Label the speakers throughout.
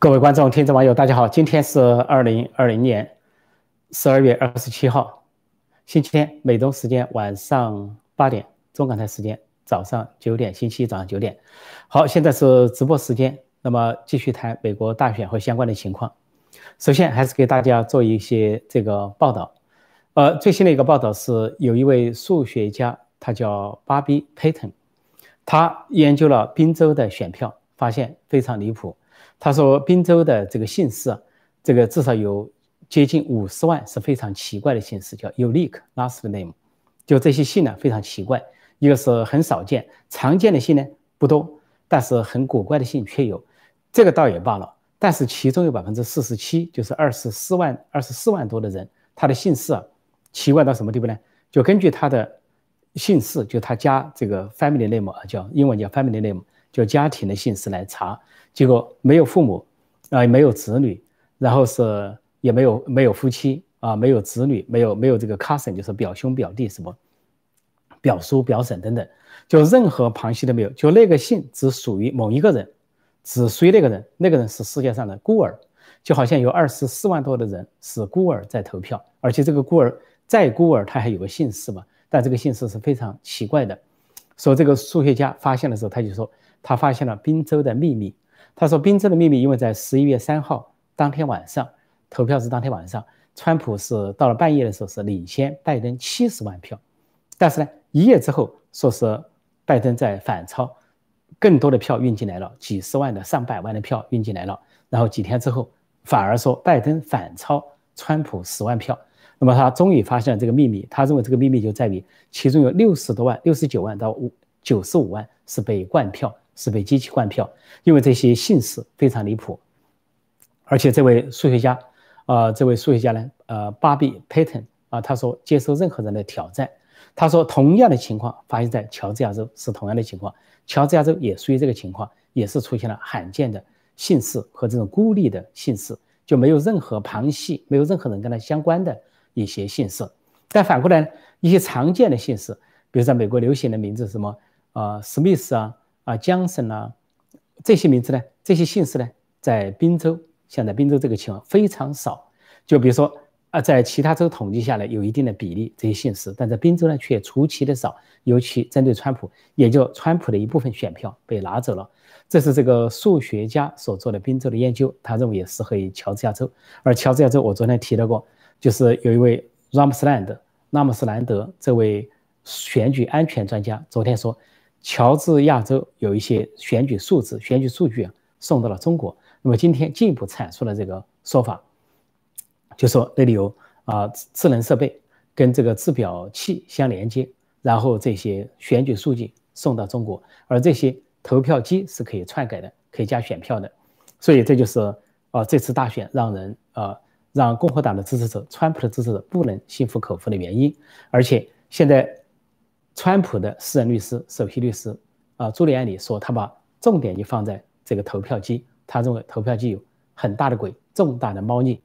Speaker 1: 各位观众、听众、网友，大家好！今天是二零二零年十二月二十七号，星期天，美东时间晚上八点，中港台时间早上九点，星期一早上九点。好，现在是直播时间，那么继续谈美国大选和相关的情况。首先，还是给大家做一些这个报道。呃，最新的一个报道是，有一位数学家，他叫巴比·佩顿，他研究了宾州的选票，发现非常离谱。他说，宾州的这个姓氏，这个至少有接近五十万是非常奇怪的姓氏，叫 unique last name。就这些姓呢非常奇怪，一个是很少见，常见的姓呢不多，但是很古怪的姓却有。这个倒也罢了，但是其中有百分之四十七，就是二十四万二十四万多的人，他的姓氏啊奇怪到什么地步呢？就根据他的姓氏，就他家这个 family name 啊，叫英文叫 family name，就家庭的姓氏来查。结果没有父母，啊，没有子女，然后是也没有没有夫妻啊，没有子女，没有没有这个 cousin，就是表兄表弟什么，表叔表婶等等，就任何旁系都没有，就那个姓只属于某一个人，只属于那个人，那个人是世界上的孤儿，就好像有二十四万多的人是孤儿在投票，而且这个孤儿再孤儿，他还有个姓氏嘛，但这个姓氏是非常奇怪的。说这个数学家发现的时候，他就说他发现了宾州的秘密。他说：“宾州的秘密，因为在十一月三号当天晚上，投票是当天晚上，川普是到了半夜的时候是领先拜登七十万票，但是呢，一夜之后说是拜登在反超，更多的票运进来了，几十万的、上百万的票运进来了，然后几天之后反而说拜登反超川普十万票，那么他终于发现了这个秘密，他认为这个秘密就在于其中有六十多万、六十九万到五九十五万是被灌票。”是被机器换票，因为这些姓氏非常离谱，而且这位数学家，啊，这位数学家呢，呃，巴比 Payton 啊，他说接受任何人的挑战。他说同样的情况发生在乔治亚州是同样的情况，乔治亚州也属于这个情况，也是出现了罕见的姓氏和这种孤立的姓氏，就没有任何旁系，没有任何人跟他相关的一些姓氏。但反过来，一些常见的姓氏，比如在美国流行的名字什么，啊，史密斯啊。啊，江省啊，这些名字呢，这些姓氏呢，在宾州，像在宾州这个情况非常少。就比如说啊，在其他州统计下来有一定的比例这些姓氏，但在宾州呢却出奇的少，尤其针对川普，也就川普的一部分选票被拿走了。这是这个数学家所做的宾州的研究，他认为也适合于乔治亚州。而乔治亚州，我昨天提到过，就是有一位拉姆斯兰德，拉姆斯兰德这位选举安全专家，昨天说。乔治亚州有一些选举数字、选举数据啊，送到了中国。那么今天进一步阐述了这个说法，就说那里有啊智能设备跟这个制表器相连接，然后这些选举数据送到中国，而这些投票机是可以篡改的，可以加选票的。所以这就是啊这次大选让人啊让共和党的支持者、川普的支持者不能心服口服的原因。而且现在。川普的私人律师、首席律师啊，朱利安里说，他把重点就放在这个投票机，他认为投票机有很大的鬼、重大的猫腻。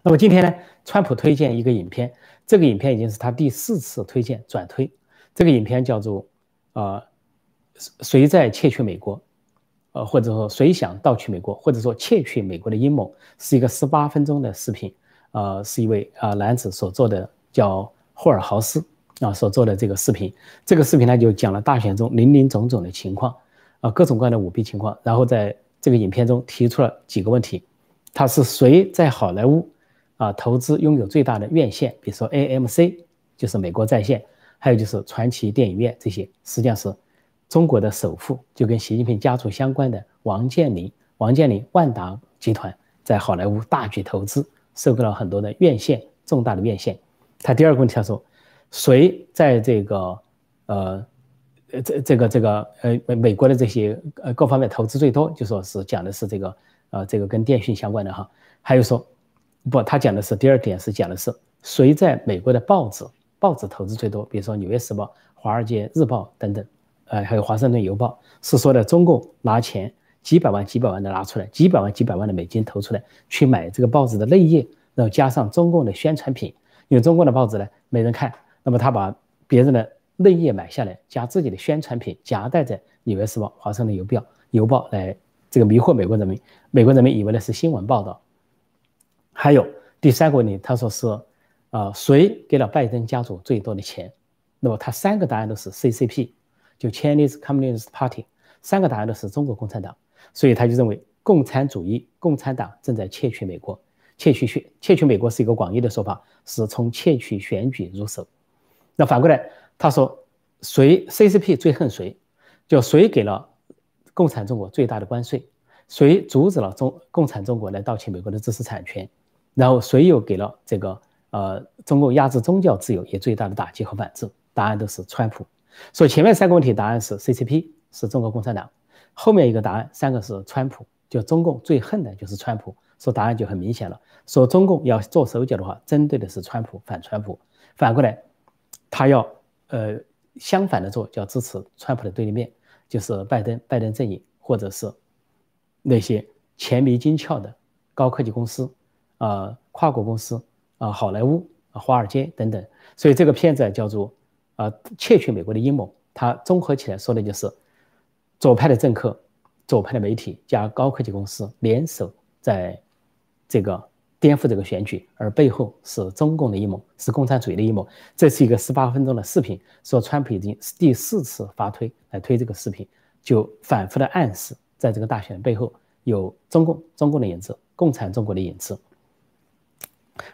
Speaker 1: 那么今天呢，川普推荐一个影片，这个影片已经是他第四次推荐转推。这个影片叫做“啊，谁在窃取美国？呃，或者说谁想盗取美国？或者说窃取美国的阴谋？”是一个十八分钟的视频，呃，是一位啊男子所做的，叫霍尔豪斯。啊，所做的这个视频，这个视频呢就讲了大选中林林总总的情况，啊，各种各样的舞弊情况。然后在这个影片中提出了几个问题：他是谁在好莱坞啊投资拥有最大的院线？比如说 AMC，就是美国在线，还有就是传奇电影院这些，实际上是中国的首富，就跟习近平家族相关的王健林，王健林万达集团在好莱坞大举投资，收购了很多的院线，重大的院线。他第二个问题他说。谁在这个呃这这个这个呃美美国的这些呃各方面投资最多？就说是讲的是这个呃这个跟电讯相关的哈。还有说不，他讲的是第二点是讲的是谁在美国的报纸报纸投资最多？比如说《纽约时报》《华尔街日报》等等，呃还有《华盛顿邮报》是说的中共拿钱几百万几百万的拿出来，几百万几百万的美金投出来去买这个报纸的内页，然后加上中共的宣传品，因为中共的报纸呢没人看。那么他把别人的内页买下来，加自己的宣传品夹带在《纽约时报》《华盛顿邮报》邮报来这个迷惑美国人民，美国人民以为的是新闻报道。还有第三个问题，他说是，呃，谁给了拜登家族最多的钱？那么他三个答案都是 CCP，就 Chinese Communist Party，三个答案都是中国共产党。所以他就认为共产主义共产党正在窃取美国，窃取选窃取美国是一个广义的说法，是从窃取选举入手。那反过来，他说谁 CCP 最恨谁？就谁给了共产中国最大的关税？谁阻止了中共产中国来盗窃美国的知识产权？然后谁又给了这个呃中共压制宗教自由也最大的打击和反制？答案都是川普。所以前面三个问题答案是 CCP 是中国共产党，后面一个答案三个是川普，就中共最恨的就是川普。说答案就很明显了，说中共要做手脚的话，针对的是川普反川普，反过来他要呃相反的做，叫支持川普的对立面，就是拜登拜登阵营或者是那些钱迷金窍的高科技公司。呃，跨国公司啊，好莱坞、华尔街等等，所以这个片子叫做呃窃取美国的阴谋。它综合起来说的就是左派的政客、左派的媒体加高科技公司联手在这个颠覆这个选举，而背后是中共的阴谋，是共产主义的阴谋。这是一个十八分钟的视频，说川普已经第四次发推来推这个视频，就反复的暗示，在这个大选背后有中共、中共的影子、共产中国的影子。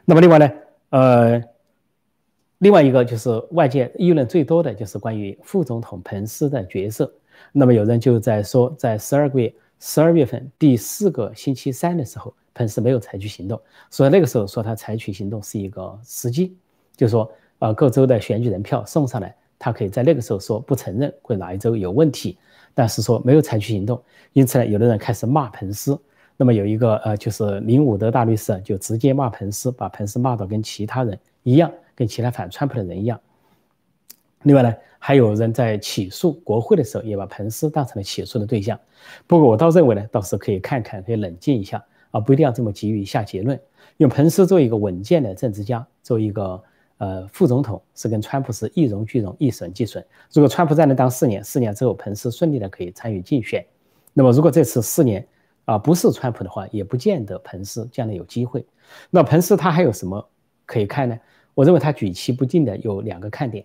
Speaker 1: 那么另外呢，呃，另外一个就是外界议论最多的就是关于副总统彭斯的角色。那么有人就在说，在十二个月十二月份第四个星期三的时候，彭斯没有采取行动，所以那个时候说他采取行动是一个时机，就是说，呃，各州的选举人票送上来，他可以在那个时候说不承认或哪一州有问题，但是说没有采取行动，因此呢，有的人开始骂彭斯。那么有一个呃，就是林伍德大律师就直接骂彭斯，把彭斯骂到跟其他人一样，跟其他反川普的人一样。另外呢，还有人在起诉国会的时候，也把彭斯当成了起诉的对象。不过我倒认为呢，倒是可以看看，可以冷静一下啊，不一定要这么急于下结论。用彭斯作为一个稳健的政治家，作为一个呃副总统，是跟川普是一荣俱荣、一损俱损。如果川普再能当四年，四年之后彭斯顺利的可以参与竞选，那么如果这次四年，啊，不是川普的话，也不见得彭斯将来有机会。那彭斯他还有什么可以看呢？我认为他举棋不定的有两个看点。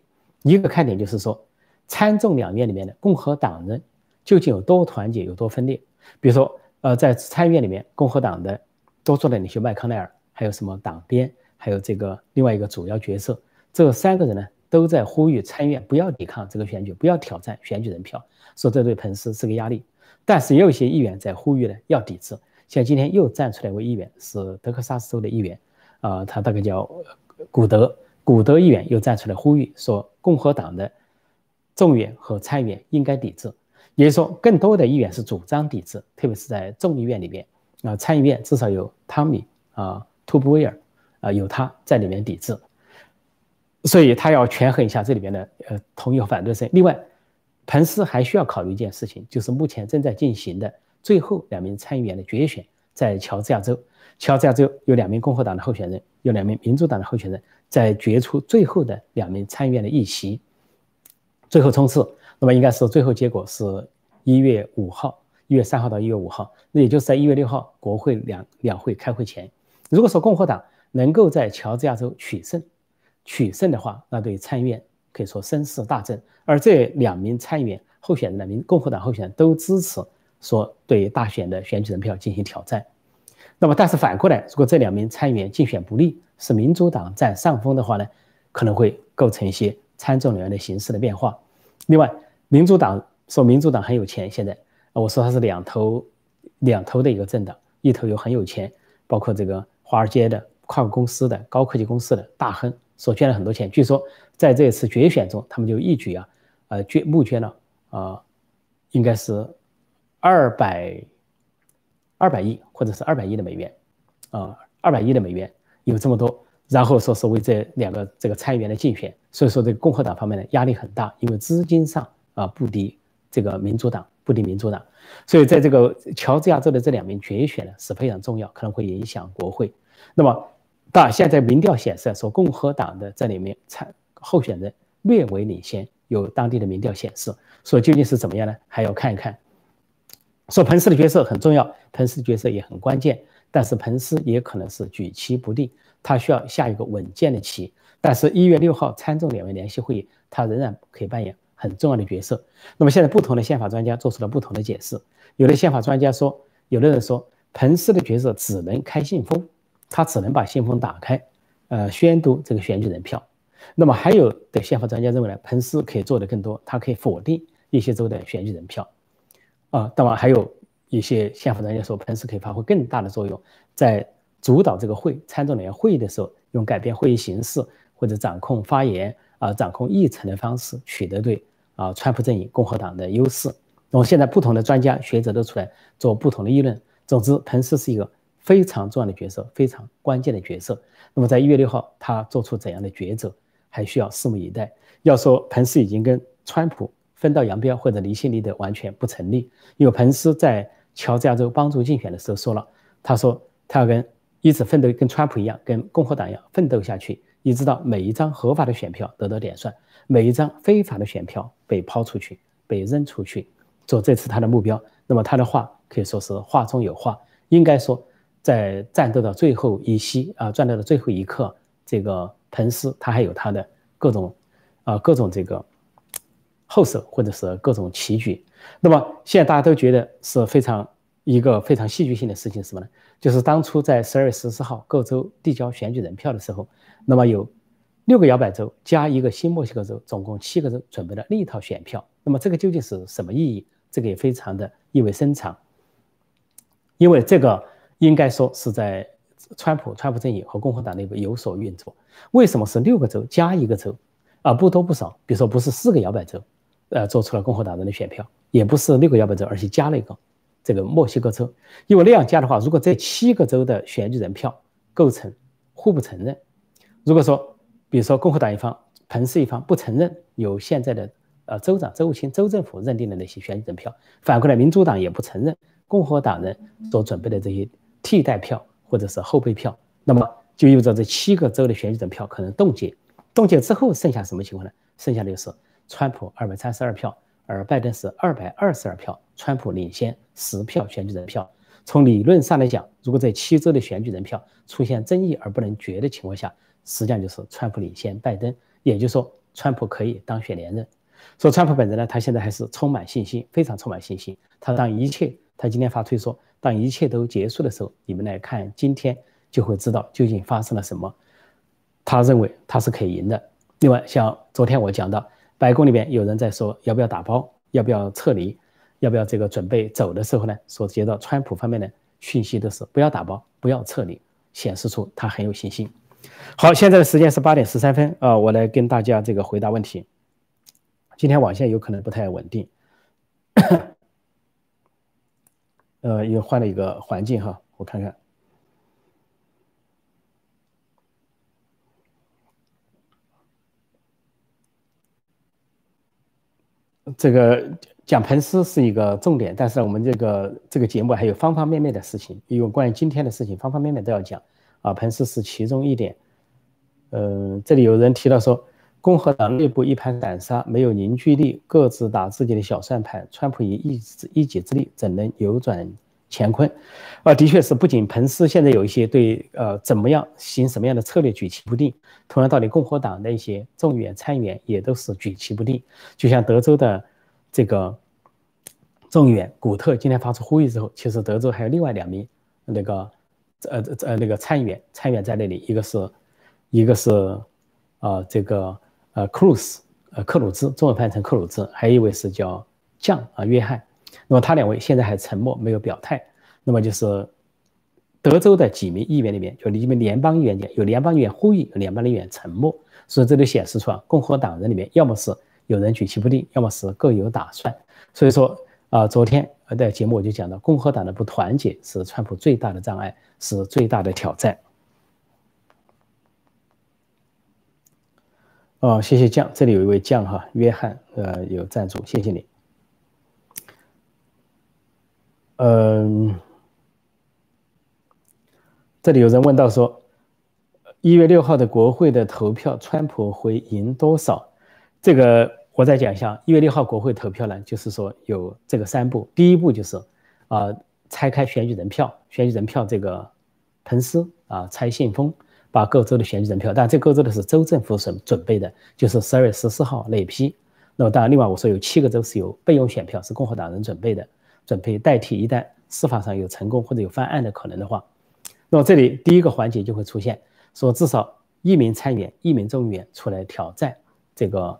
Speaker 1: 一个看点就是说，参众两院里面的共和党人究竟有多团结，有多分裂？比如说，呃，在参议院里面，共和党的多数的领袖麦康奈尔，还有什么党鞭，还有这个另外一个主要角色，这三个人呢，都在呼吁参议院不要抵抗这个选举，不要挑战选举人票，说这对彭斯是个压力。但是也有一些议员在呼吁呢，要抵制。像今天又站出来一位议员，是德克萨斯州的议员，啊，他大概叫古德，古德议员又站出来呼吁说，共和党的众议员和参议员应该抵制。也就是说，更多的议员是主张抵制，特别是在众议院里面，啊，参议院至少有汤米啊，图布威尔啊，有他在里面抵制，所以他要权衡一下这里边的呃同意和反对声。另外。彭斯还需要考虑一件事情，就是目前正在进行的最后两名参议员的决选，在乔治亚州。乔治亚州有两名共和党的候选人，有两名民主党的候选人，在决出最后的两名参议院的议席，最后冲刺。那么应该是最后结果是一月五号，一月三号到一月五号，那也就是在一月六号国会两两会开会前，如果说共和党能够在乔治亚州取胜，取胜的话，那对参议院。可以说声势大振，而这两名参议员候选人，两名共和党候选人都支持说对大选的选举人票进行挑战。那么，但是反过来，如果这两名参议员竞选不利，是民主党占上风的话呢，可能会构成一些参众两院的形势的变化。另外，民主党说民主党很有钱，现在我说它是两头两头的一个政党，一头有很有钱，包括这个华尔街的跨国公司的高科技公司的大亨。所捐了很多钱，据说在这次决选中，他们就一举啊，呃，捐募捐了啊，应该是二百二百亿或者是二百亿的美元，啊，二百亿的美元有这么多，然后说是为这两个这个参议员的竞选，所以说这个共和党方面的压力很大，因为资金上啊不敌这个民主党，不敌民主党，所以在这个乔治亚州的这两名决选呢是非常重要，可能会影响国会，那么。但现在民调显示说，共和党的这里面参候选人略微领先，有当地的民调显示，说究竟是怎么样呢？还要看一看说彭斯的角色很重要，彭斯角色也很关键，但是彭斯也可能是举棋不定，他需要下一个稳健的棋。但是，一月六号参众两院联席会议，他仍然可以扮演很重要的角色。那么，现在不同的宪法专家做出了不同的解释。有的宪法专家说，有的人说，彭斯的角色只能开信封，他只能把信封打开，呃，宣读这个选举人票。那么，还有的宪法专家认为呢，彭斯可以做的更多，他可以否定一些州的选举人票。啊，当然还有一些宪法专家说，彭斯可以发挥更大的作用，在主导这个会参众两院会议的时候，用改变会议形式。或者掌控发言啊，掌控议程的方式，取得对啊川普阵营共和党的优势。那么现在不同的专家学者都出来做不同的议论。总之，彭斯是一个非常重要的角色，非常关键的角色。那么在一月六号，他做出怎样的抉择，还需要拭目以待。要说彭斯已经跟川普分道扬镳或者离心离德，完全不成立。因为彭斯在乔治亚州帮助竞选的时候说了，他说他要跟一直奋斗，跟川普一样，跟共和党一样奋斗下去。一直到每一张合法的选票得到点算，每一张非法的选票被抛出去、被扔出去，做这次他的目标。那么他的话可以说是话中有话，应该说在战斗到最后一息啊，战斗的最后一刻，这个彭斯他还有他的各种啊各种这个后手或者是各种棋局。那么现在大家都觉得是非常一个非常戏剧性的事情什么呢？就是当初在十二月十四号各州递交选举人票的时候。那么有六个摇摆州加一个新墨西哥州，总共七个州准备了另一套选票。那么这个究竟是什么意义？这个也非常的意味深长，因为这个应该说是在川普、川普阵营和共和党内部有所运作。为什么是六个州加一个州啊？不多不少，比如说不是四个摇摆州，呃，做出了共和党人的选票，也不是六个摇摆州，而且加了一个这个墨西哥州。因为那样加的话，如果这七个州的选举人票构成互不承认。如果说，比如说共和党一方、彭斯一方不承认有现在的呃州长、州务卿、州政府认定的那些选举人票，反过来民主党也不承认共和党人所准备的这些替代票或者是后备票，那么就意味着这七个州的选举人票可能冻结。冻结之后剩下什么情况呢？剩下的就是川普二百三十二票，而拜登是二百二十二票，川普领先十票选举人票。从理论上来讲，如果在七州的选举人票出现争议而不能决的情况下，实际上就是川普领先拜登，也就是说，川普可以当选连任。说川普本人呢，他现在还是充满信心，非常充满信心。他当一切，他今天发推说，当一切都结束的时候，你们来看今天就会知道究竟发生了什么。他认为他是可以赢的。另外，像昨天我讲到，白宫里面有人在说要不要打包，要不要撤离，要不要这个准备走的时候呢，所接到川普方面的讯息都是不要打包，不要撤离，显示出他很有信心。好，现在的时间是八点十三分啊，我来跟大家这个回答问题。今天网线有可能不太稳定，呃，又换了一个环境哈，我看看。这个讲彭斯是一个重点，但是我们这个这个节目还有方方面面的事情，有关于今天的事情，方方面面都要讲。啊，彭斯是其中一点。嗯，这里有人提到说，共和党内部一盘散沙，没有凝聚力，各自打自己的小算盘。川普以一一己之力，怎能扭转乾坤？啊，的确是，不仅彭斯现在有一些对呃怎么样行什么样的策略举棋不定，同样道理，共和党的一些众议员、参议员也都是举棋不定。就像德州的这个众议员古特今天发出呼吁之后，其实德州还有另外两名那个。呃呃那个参议员参议员在那里，一个是，一个是，啊这个呃克鲁斯呃克鲁兹，中文翻译成克鲁兹，还有一位是叫将啊约翰，那么他两位现在还沉默没有表态。那么就是德州的几名议员里面，就你们联邦议员里有联邦议员呼吁，有联邦议员沉默，所以这就显示出啊，共和党人里面要么是有人举棋不定，要么是各有打算。所以说啊，昨天呃的节目我就讲到，共和党的不团结是川普最大的障碍。是最大的挑战。哦，谢谢酱，这里有一位酱哈，约翰，呃，有赞助，谢谢你。嗯，这里有人问到说，一月六号的国会的投票，川普会赢多少？这个我再讲一下，一月六号国会投票呢，就是说有这个三步，第一步就是啊拆开选举人票，选举人票这个彭斯啊拆信封，把各州的选举人票，但这各州的是州政府准准备的，就是十二月十四号那批。那么当然，另外我说有七个州是有备用选票，是共和党人准备的，准备代替一旦司法上有成功或者有翻案的可能的话，那么这里第一个环节就会出现，说至少一名参议员、一名众议员出来挑战这个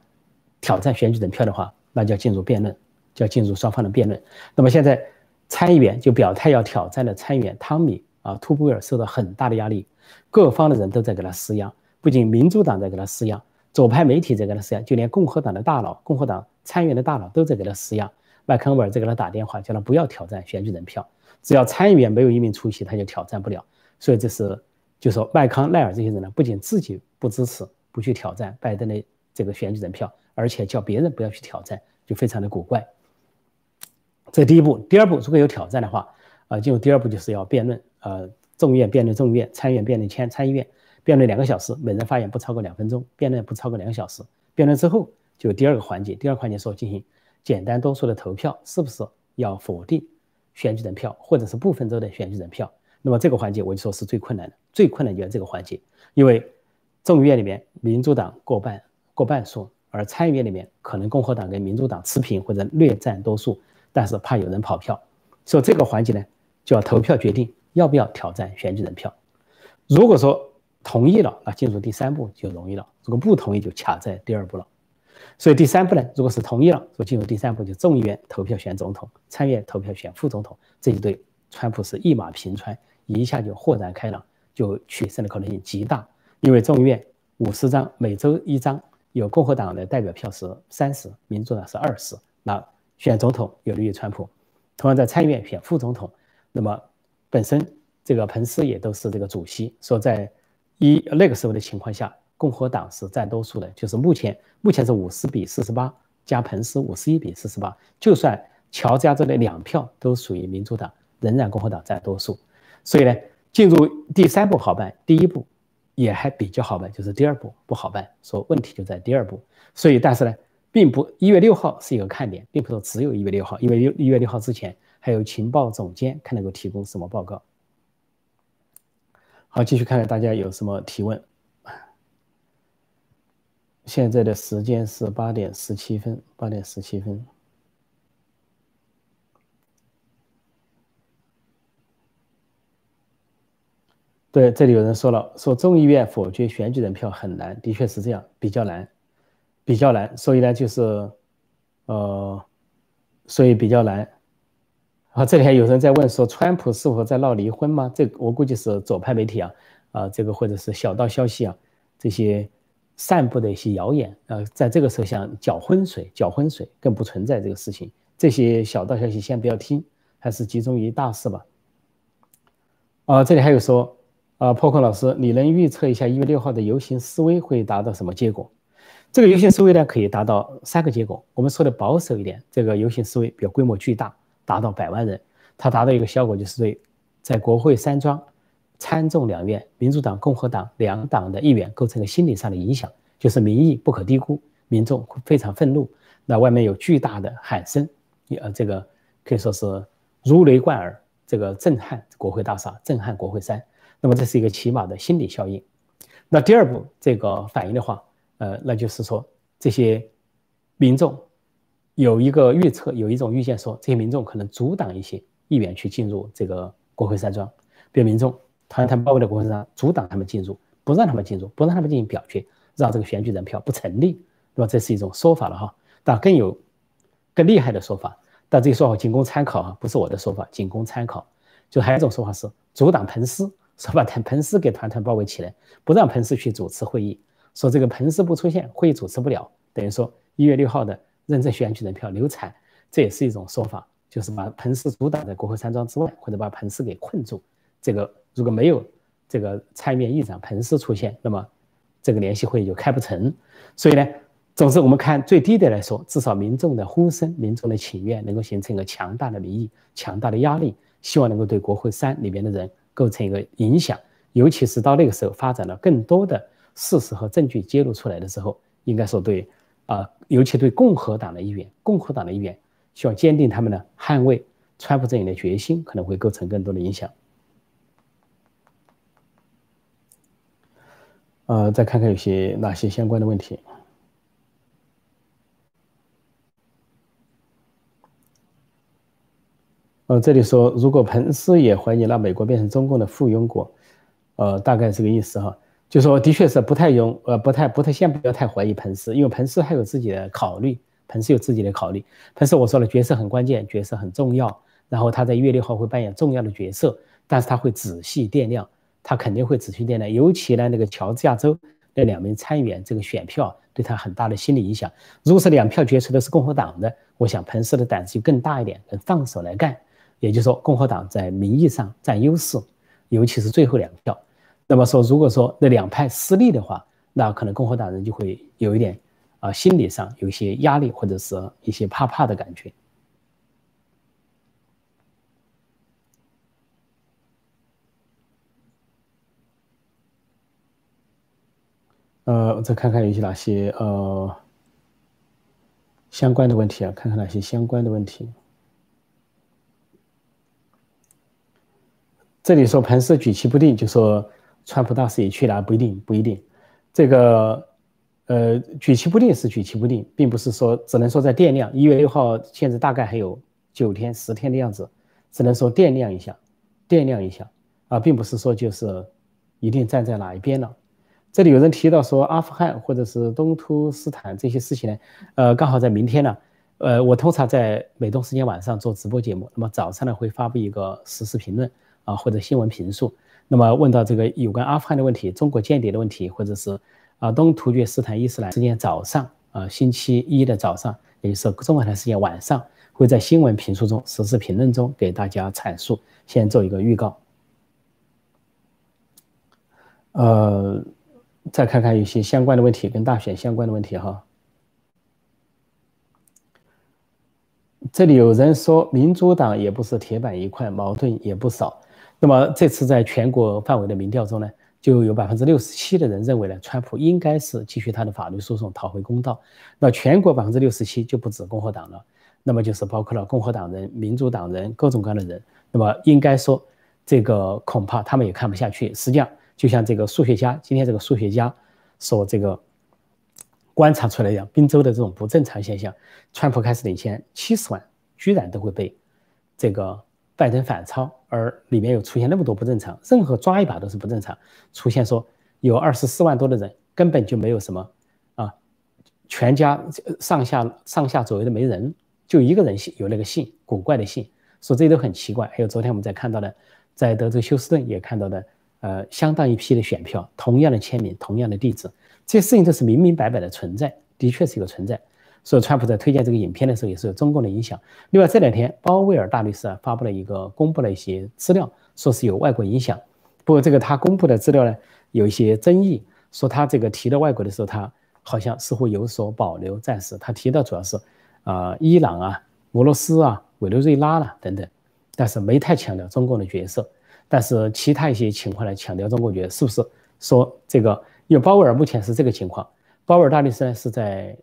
Speaker 1: 挑战选举人票的话，那就要进入辩论，就要进入双方的辩论。那么现在参议员就表态要挑战的参议员汤米啊，图布尔受到很大的压力，各方的人都在给他施压，不仅民主党在给他施压。左派媒体在给他施压，就连共和党的大佬、共和党参议员的大佬都在给他施压。麦康威尔在给他打电话，叫他不要挑战选举人票，只要参议员没有一名出席，他就挑战不了。所以这是就说麦康奈尔这些人呢，不仅自己不支持、不去挑战拜登的这个选举人票，而且叫别人不要去挑战，就非常的古怪。这第一步，第二步，如果有挑战的话，啊，进入第二步就是要辩论，呃，众议院辩论众议院，参议院辩论参参议院。辩论两个小时，每人发言不超过两分钟。辩论不超过两个小时。辩论之后就第二个环节，第二个环节说进行简单多数的投票，是不是要否定选举人票，或者是部分州的选举人票？那么这个环节我就说是最困难的，最困难就在这个环节，因为众议院里面民主党过半过半数，而参议院里面可能共和党跟民主党持平或者略占多数，但是怕有人跑票，所以这个环节呢就要投票决定要不要挑战选举人票。如果说同意了，那进入第三步就容易了；如果不同意，就卡在第二步了。所以第三步呢，如果是同意了，说进入第三步，就众议院投票选总统，参议院投票选副总统，这一对川普是一马平川，一下就豁然开朗，就取胜的可能性极大。因为众议院五十张，每周一张，有共和党的代表票是三十，民主党是二十，那选总统有利于川普。同样在参议院选副总统，那么本身这个彭斯也都是这个主席，说在。一那个时候的情况下，共和党是占多数的，就是目前目前是五十比四十八，加彭斯五十一比四十八。就算乔治亚州的两票都属于民主党，仍然共和党占多数。所以呢，进入第三步好办，第一步也还比较好办，就是第二步不好办。说问题就在第二步。所以，但是呢，并不一月六号是一个看点，并不是只有一月六号，因为一一月六号之前还有情报总监看能够提供什么报告。好，继续看看大家有什么提问。现在的时间是八点十七分，八点十七分。对，这里有人说了，说众议院否决选举人票很难，的确是这样，比较难，比较难。所以呢，就是，呃，所以比较难。啊，这里还有人在问说，川普是否在闹离婚吗？这我估计是左派媒体啊，啊，这个或者是小道消息啊，这些散布的一些谣言呃，在这个时候想搅浑水，搅浑水更不存在这个事情。这些小道消息先不要听，还是集中于大事吧。啊，这里还有说，啊，破空老师，你能预测一下一月六号的游行示威会达到什么结果？这个游行示威呢，可以达到三个结果。我们说的保守一点，这个游行示威比较规模巨大。达到百万人，它达到一个效果，就是对在国会山庄、参众两院、民主党、共和党两党的议员构成了心理上的影响，就是民意不可低估，民众非常愤怒，那外面有巨大的喊声，呃，这个可以说是如雷贯耳，这个震撼国会大厦，震撼国会山。那么这是一个起码的心理效应。那第二步这个反应的话，呃，那就是说这些民众。有一个预测，有一种预见说，这些民众可能阻挡一些议员去进入这个国会山庄，比如民众团团包围的国会山庄，阻挡他们进入，不让他们进入，不让他们进行表决，让这个选举人票不成立，那么这是一种说法了哈。但更有更厉害的说法，但这个说法仅供参考啊，不是我的说法，仅供参考。就还有一种说法是阻挡彭斯，说把彭彭斯给团团包围起来，不让彭斯去主持会议，说这个彭斯不出现，会议主持不了，等于说一月六号的。认证选举人票流产，这也是一种说法，就是把彭斯阻挡在国会山庄之外，或者把彭斯给困住。这个如果没有这个参议院议长彭斯出现，那么这个联席会议就开不成。所以呢，总之我们看最低的来说，至少民众的呼声、民众的请愿能够形成一个强大的民意、强大的压力，希望能够对国会山里面的人构成一个影响。尤其是到那个时候发展了更多的事实和证据揭露出来的时候，应该说对。啊，尤其对共和党的议员，共和党的议员需要坚定他们的捍卫川普阵营的决心可能会构成更多的影响。呃，再看看有些哪些相关的问题。呃，这里说，如果彭斯也怀疑，那美国变成中共的附庸国，呃，大概这个意思哈。就说的确是不太用，呃，不太不太先不要太怀疑彭斯，因为彭斯还有自己的考虑，彭斯有自己的考虑。彭斯我说了，角色很关键，角色很重要，然后他在月六号会扮演重要的角色，但是他会仔细掂量，他肯定会仔细掂量，尤其呢那个乔治亚州那两名参议员这个选票对他很大的心理影响。如果是两票决出的是共和党的，我想彭斯的胆子就更大一点，能放手来干。也就是说，共和党在名义上占优势，尤其是最后两票。那么说，如果说那两派失利的话，那可能共和党人就会有一点啊，心理上有一些压力，或者是一些怕怕的感觉。呃，我再看看有些哪些呃相关的问题啊，看看哪些相关的问题。这里说彭斯举棋不定，就说川普大势已去了，不一定，不一定。这个，呃，举棋不定是举棋不定，并不是说只能说在掂量。一月六号现在大概还有九天、十天的样子，只能说掂量一下，掂量一下啊，并不是说就是一定站在哪一边了。这里有人提到说阿富汗或者是东突斯坦这些事情呢，呃，刚好在明天呢，呃，我通常在美东时间晚上做直播节目，那么早上呢会发布一个实时评论。啊，或者新闻评述，那么问到这个有关阿富汗的问题、中国间谍的问题，或者是啊东突厥斯坦伊斯兰时间早上啊星期一的早上，也就是中国的时间晚上，会在新闻评述中、实时评论中给大家阐述。先做一个预告。呃，再看看一些相关的问题，跟大选相关的问题哈。这里有人说，民主党也不是铁板一块，矛盾也不少。那么这次在全国范围的民调中呢，就有百分之六十七的人认为呢，川普应该是继续他的法律诉讼，讨回公道。那全国百分之六十七就不止共和党了，那么就是包括了共和党人、民主党人各种各样的人。那么应该说，这个恐怕他们也看不下去。实际上，就像这个数学家今天这个数学家说这个观察出来一样，宾州的这种不正常现象，川普开始领先七十万，居然都会被这个。拜登反超，而里面又出现那么多不正常，任何抓一把都是不正常。出现说有二十四万多的人根本就没有什么啊，全家上下上下左右的没人，就一个人姓有那个姓，古怪的姓，说这都很奇怪。还有昨天我们在看到的，在德州休斯顿也看到的，呃，相当一批的选票，同样的签名，同样的地址，这些事情都是明明白白的存在，的确是一个存在。所以，川普在推荐这个影片的时候，也是有中共的影响。另外，这两天，鲍威尔大律师啊发布了一个公布了一些资料，说是有外国影响。不过，这个他公布的资料呢，有一些争议，说他这个提到外国的时候，他好像似乎有所保留，暂时他提到主要是啊，伊朗啊、俄罗斯啊、委内瑞拉了等等，但是没太强调中共的角色。但是其他一些情况呢，强调中国角色，是不是说这个？因为鲍威尔目前是这个情况，鲍威尔大律师呢是在。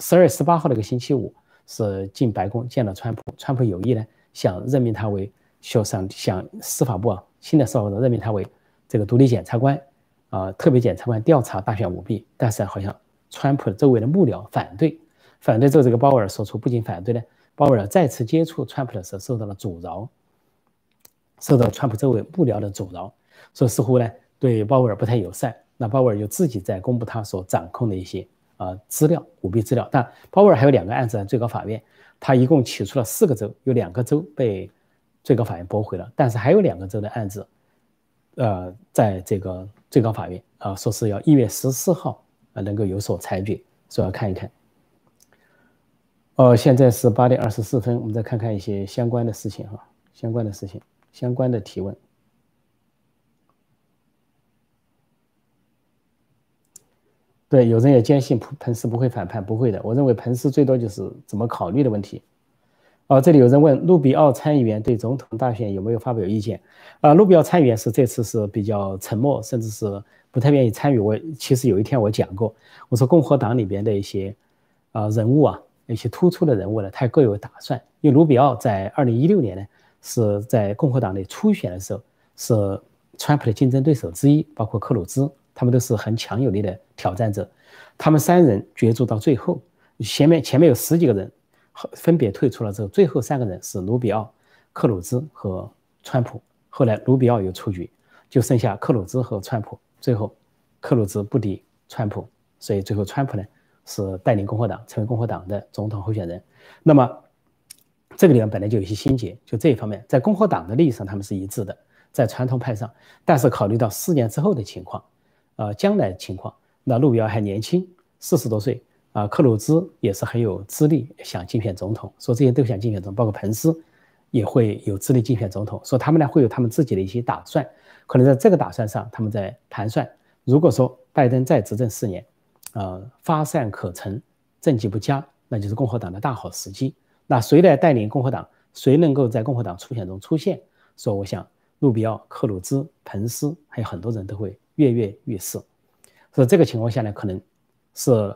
Speaker 1: 十二月十八号那个星期五是进白宫见了川普，川普有意呢想任命他为，想想司法部啊新的司法部任命他为这个独立检察官，啊特别检察官调查大选舞弊，但是好像川普周围的幕僚反对，反对之后这个鲍威尔说出不仅反对呢，鲍威尔再次接触川普的时候受到了阻挠，受到川普周围幕僚的阻挠，说似乎呢对鲍威尔不太友善，那鲍威尔就自己在公布他所掌控的一些。啊，资料舞弊资料，但鲍威尔还有两个案子在最高法院，他一共起诉了四个州，有两个州被最高法院驳回了，但是还有两个州的案子，呃，在这个最高法院啊，说是要一月十四号啊能够有所裁决，说要看一看。哦，现在是八点二十四分，我们再看看一些相关的事情哈，相关的事情，相关的提问。对，有人也坚信彭彭斯不会反叛，不会的。我认为彭斯最多就是怎么考虑的问题。哦，这里有人问卢比奥参议员对总统大选有没有发表意见？啊，卢比奥参议员是这次是比较沉默，甚至是不太愿意参与。我其实有一天我讲过，我说共和党里边的一些啊人物啊，一些突出的人物呢，他各有打算。因为卢比奥在二零一六年呢，是在共和党内初选的时候，是川普的竞争对手之一，包括克鲁兹，他们都是很强有力的挑战者。他们三人角逐到最后，前面前面有十几个人，分别退出了之后，最后三个人是卢比奥、克鲁兹和川普。后来卢比奥又出局，就剩下克鲁兹和川普。最后，克鲁兹不敌川普，所以最后川普呢？是带领共和党成为共和党的总统候选人，那么这个地方本来就有些心结，就这一方面，在共和党的利益上他们是一致的，在传统派上，但是考虑到四年之后的情况，呃，将来的情况，那路遥还年轻，四十多岁啊，克鲁兹也是很有资历，想竞选总统，说这些都想竞选总统，包括彭斯也会有资历竞选总统，说他们呢会有他们自己的一些打算，可能在这个打算上，他们在盘算，如果说拜登再执政四年。呃，发散可陈，政绩不佳，那就是共和党的大好时机。那谁来带领共和党？谁能够在共和党初选中出现？说，我想，路比奥、克鲁兹、彭斯，还有很多人都会跃跃欲试。所以这个情况下呢，可能是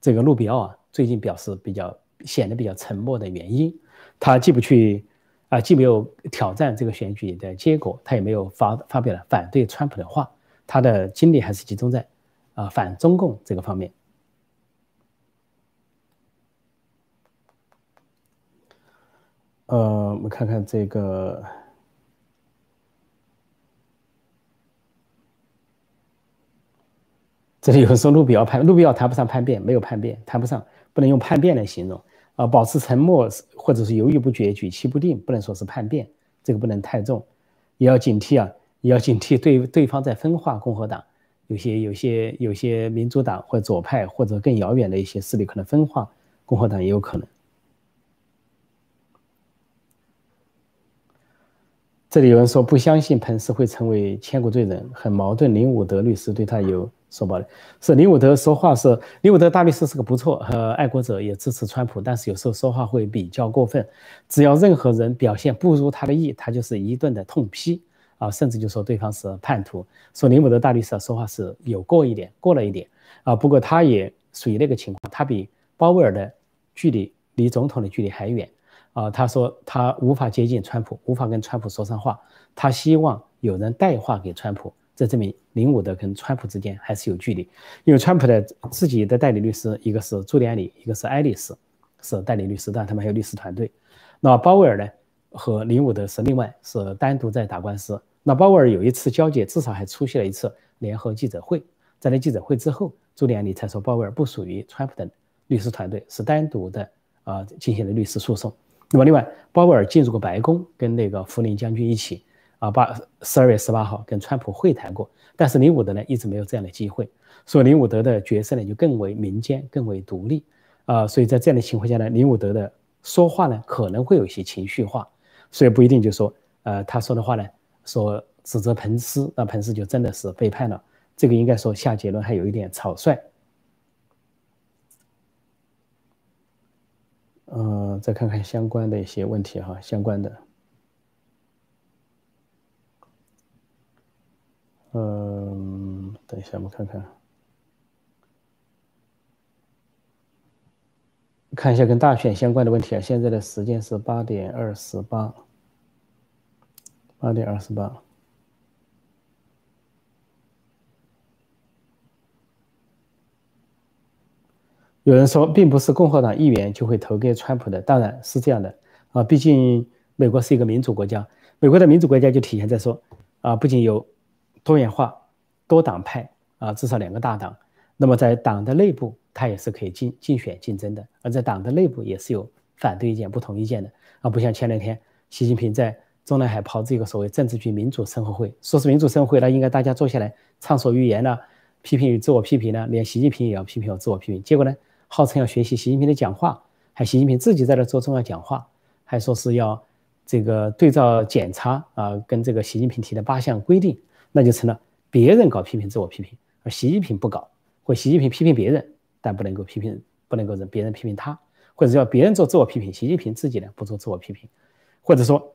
Speaker 1: 这个路比奥啊，最近表示比较显得比较沉默的原因。他既不去啊，既没有挑战这个选举的结果，他也没有发发表了反对川普的话，他的精力还是集中在。啊，反中共这个方面，呃，我们看看这个，这里有人说路比奥叛，路比奥谈不上叛变，没有叛变，谈不上，不能用叛变来形容。啊，保持沉默或者是犹豫不决、举棋不定，不能说是叛变，这个不能太重，也要警惕啊，也要警惕对对方在分化共和党。有些有些有些民主党或左派或者更遥远的一些势力可能分化共和党也有可能。这里有人说不相信彭斯会成为千古罪人，很矛盾。林伍德律师对他有说报的，是林伍德说话是林伍德大律师是个不错和爱国者，也支持川普，但是有时候说话会比较过分。只要任何人表现不如他的意，他就是一顿的痛批。啊，甚至就说对方是叛徒，说林伍德大律师说话是有过一点，过了一点啊。不过他也属于那个情况，他比鲍威尔的距离离总统的距离还远啊。他说他无法接近川普，无法跟川普说上话，他希望有人带话给川普。这证明林伍德跟川普之间还是有距离，因为川普的自己的代理律师一个是朱利安里，一个是爱丽丝，是代理律师，但他们还有律师团队。那鲍威尔呢和林伍德是另外是单独在打官司。那鲍威尔有一次交接，至少还出席了一次联合记者会。在那记者会之后，朱利安里才说鲍威尔不属于川普的律师团队，是单独的啊进行了律师诉讼。那么另外，鲍威尔进入过白宫，跟那个福林将军一起啊，八十二月十八号跟川普会谈过。但是林伍德呢一直没有这样的机会，所以林伍德的角色呢就更为民间，更为独立啊。所以在这样的情况下呢，林伍德的说话呢可能会有一些情绪化，所以不一定就说呃他说的话呢。说指责彭斯，那彭斯就真的是背叛了。这个应该说下结论还有一点草率。嗯，再看看相关的一些问题哈，相关的。嗯，等一下，我们看看，看一下跟大选相关的问题啊。现在的时间是八点二十八。八点二十八。有人说，并不是共和党议员就会投给川普的，当然是这样的啊。毕竟美国是一个民主国家，美国的民主国家就体现在说啊，不仅有多元化、多党派啊，至少两个大党。那么在党的内部，他也是可以竞竞选竞争的，而在党的内部也是有反对意见、不同意见的啊。不像前两天习近平在。中南海炮制一个所谓政治局民主生活会，说是民主生活会，那应该大家坐下来畅所欲言呢，批评与自我批评呢，连习近平也要批评和自我批评。结果呢，号称要学习习近平的讲话，还习近平自己在那做重要讲话，还说是要这个对照检查啊，跟这个习近平提的八项规定，那就成了别人搞批评自我批评，而习近平不搞，或习近平批评别人，但不能够批评，不能够让别人批评他，或者叫别人做自我批评，习近平自己呢不做自我批评，或者说。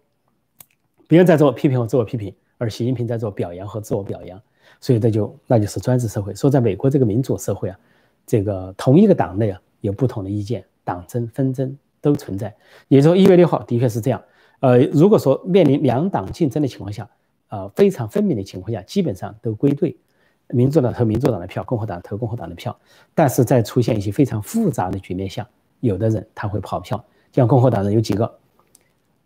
Speaker 1: 别人在做批评和自我批评，而习近平在做表扬和自我表扬，所以这就那就是专制社会。说在美国这个民主社会啊，这个同一个党内啊有不同的意见，党争纷争都存在。也就是说，一月六号的确是这样。呃，如果说面临两党竞争的情况下，呃，非常分明的情况下，基本上都归队，民主党投民主党的票，共和党投共和党的票。但是在出现一些非常复杂的局面下，有的人他会跑票，像共和党人有几个，